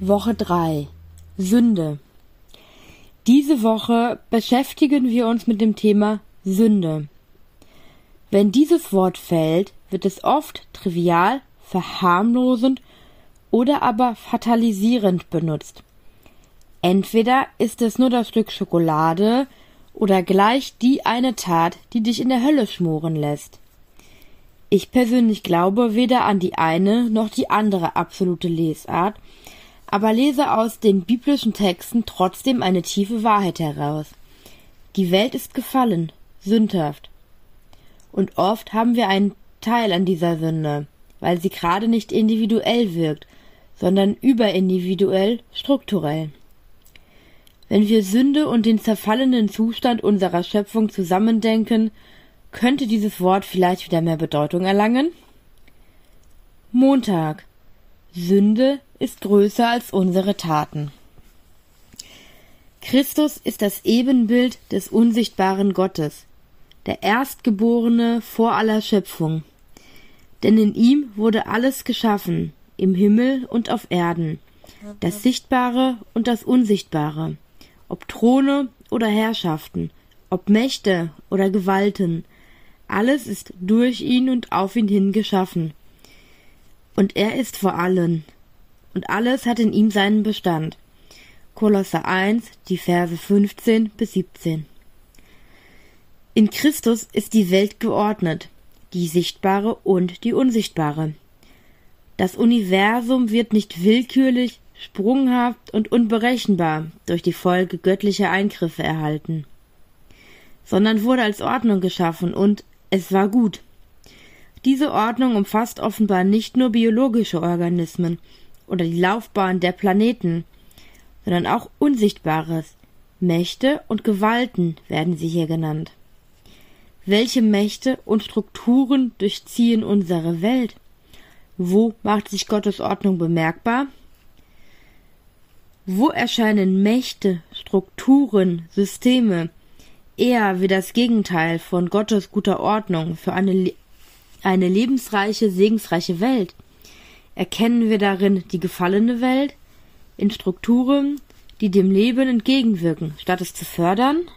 Woche 3 Sünde. Diese Woche beschäftigen wir uns mit dem Thema Sünde. Wenn dieses Wort fällt, wird es oft trivial, verharmlosend oder aber fatalisierend benutzt. Entweder ist es nur das Stück Schokolade oder gleich die eine Tat, die dich in der Hölle schmoren lässt. Ich persönlich glaube weder an die eine noch die andere absolute Lesart, aber lese aus den biblischen Texten trotzdem eine tiefe Wahrheit heraus. Die Welt ist gefallen, sündhaft. Und oft haben wir einen Teil an dieser Sünde, weil sie gerade nicht individuell wirkt, sondern überindividuell, strukturell. Wenn wir Sünde und den zerfallenen Zustand unserer Schöpfung zusammendenken, könnte dieses Wort vielleicht wieder mehr Bedeutung erlangen? Montag. Sünde ist größer als unsere Taten. Christus ist das Ebenbild des unsichtbaren Gottes, der Erstgeborene vor aller Schöpfung. Denn in ihm wurde alles geschaffen, im Himmel und auf Erden, das Sichtbare und das Unsichtbare, ob Throne oder Herrschaften, ob Mächte oder Gewalten, alles ist durch ihn und auf ihn hin geschaffen. Und er ist vor allen, und alles hat in ihm seinen Bestand. Kolosser 1, die Verse 15 bis 17. In Christus ist die Welt geordnet, die sichtbare und die unsichtbare. Das Universum wird nicht willkürlich, sprunghaft und unberechenbar durch die Folge göttlicher Eingriffe erhalten, sondern wurde als Ordnung geschaffen und es war gut. Diese Ordnung umfasst offenbar nicht nur biologische Organismen oder die Laufbahn der Planeten, sondern auch Unsichtbares. Mächte und Gewalten werden sie hier genannt. Welche Mächte und Strukturen durchziehen unsere Welt? Wo macht sich Gottes Ordnung bemerkbar? Wo erscheinen Mächte, Strukturen, Systeme eher wie das Gegenteil von Gottes guter Ordnung für eine, eine lebensreiche, segensreiche Welt? Erkennen wir darin die gefallene Welt in Strukturen, die dem Leben entgegenwirken, statt es zu fördern?